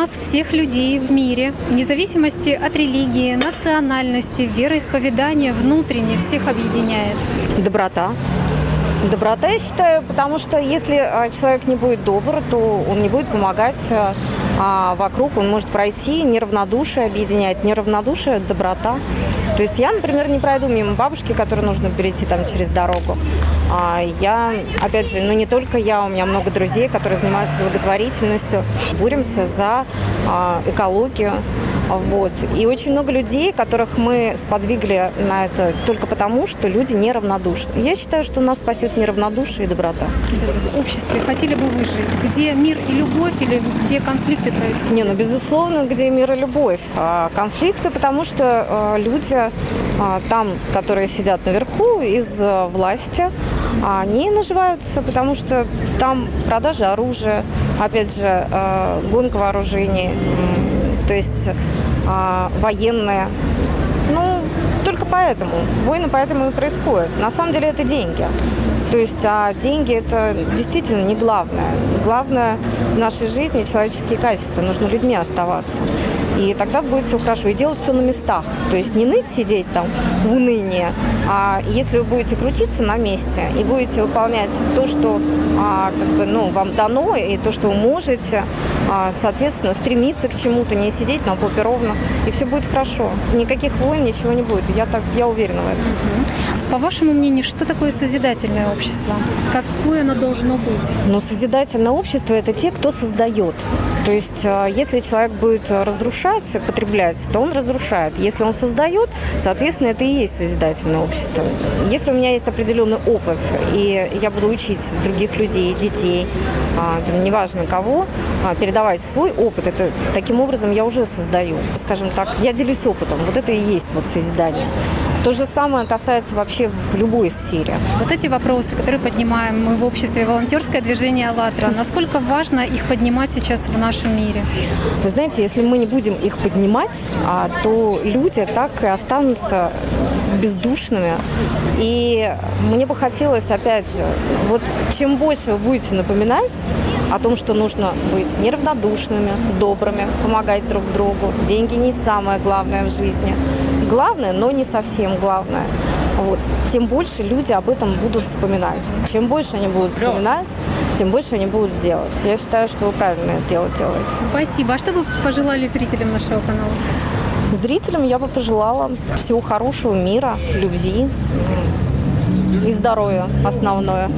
нас всех людей в мире, вне зависимости от религии, национальности, вероисповедания, внутренне всех объединяет? Доброта. Доброта, я считаю, потому что если а, человек не будет добр, то он не будет помогать а, вокруг, он может пройти, неравнодушие объединяет, неравнодушие – доброта. То есть я, например, не пройду мимо бабушки, которой нужно перейти там через дорогу. А я, опять же, ну не только я, у меня много друзей, которые занимаются благотворительностью, боремся за а, экологию, вот. И очень много людей, которых мы сподвигли на это только потому, что люди неравнодушны. Я считаю, что нас спасет неравнодушие и доброта. В обществе хотели бы вы жить? Где мир и любовь или где конфликты происходят? Не, ну, безусловно, где мир и любовь. А конфликты, потому что а, люди а, там, которые сидят наверху из а, власти, они наживаются, потому что там продажа оружия, опять же, гонка вооружений, то есть а, военные. Ну, только поэтому. Войны поэтому и происходят. На самом деле это деньги. То есть а деньги это действительно не главное. Главное в нашей жизни человеческие качества. Нужно людьми оставаться. И тогда будет все хорошо. И делать все на местах. То есть не ныть, сидеть там в унынии, а если вы будете крутиться на месте и будете выполнять то, что а, как бы, ну, вам дано, и то, что вы можете, а, соответственно, стремиться к чему-то, не сидеть на попе ровно, и все будет хорошо. Никаких войн, ничего не будет. Я, так, я уверена в этом. По вашему мнению, что такое созидательное общество? Какое оно должно быть? Ну, созидательное общество – это те, кто создает. То есть, а, если человек будет разрушать, потреблять, то он разрушает. Если он создает, соответственно, это и есть созидательное общество. Если у меня есть определенный опыт, и я буду учить других людей, детей, а, там, неважно кого, а, передавать свой опыт, это таким образом я уже создаю. Скажем так, я делюсь опытом. Вот это и есть вот созидание. То же самое касается вообще в любой сфере. Вот эти вопросы, которые поднимаем мы в обществе волонтерское движение «АЛЛАТРА», насколько важно их поднимать сейчас в нашем мире? Вы знаете, если мы не будем их поднимать, а, то люди так и останутся бездушными. И мне бы хотелось, опять же, вот чем больше вы будете напоминать о том, что нужно быть неравнодушными, добрыми, помогать друг другу. Деньги не самое главное в жизни. Главное, но не совсем главное. Вот. Тем больше люди об этом будут вспоминать. Чем больше они будут вспоминать, тем больше они будут делать. Я считаю, что вы правильно это дело делаете. Спасибо. А что вы пожелали зрителям нашего канала? Зрителям я бы пожелала всего хорошего, мира, любви и здоровья основное.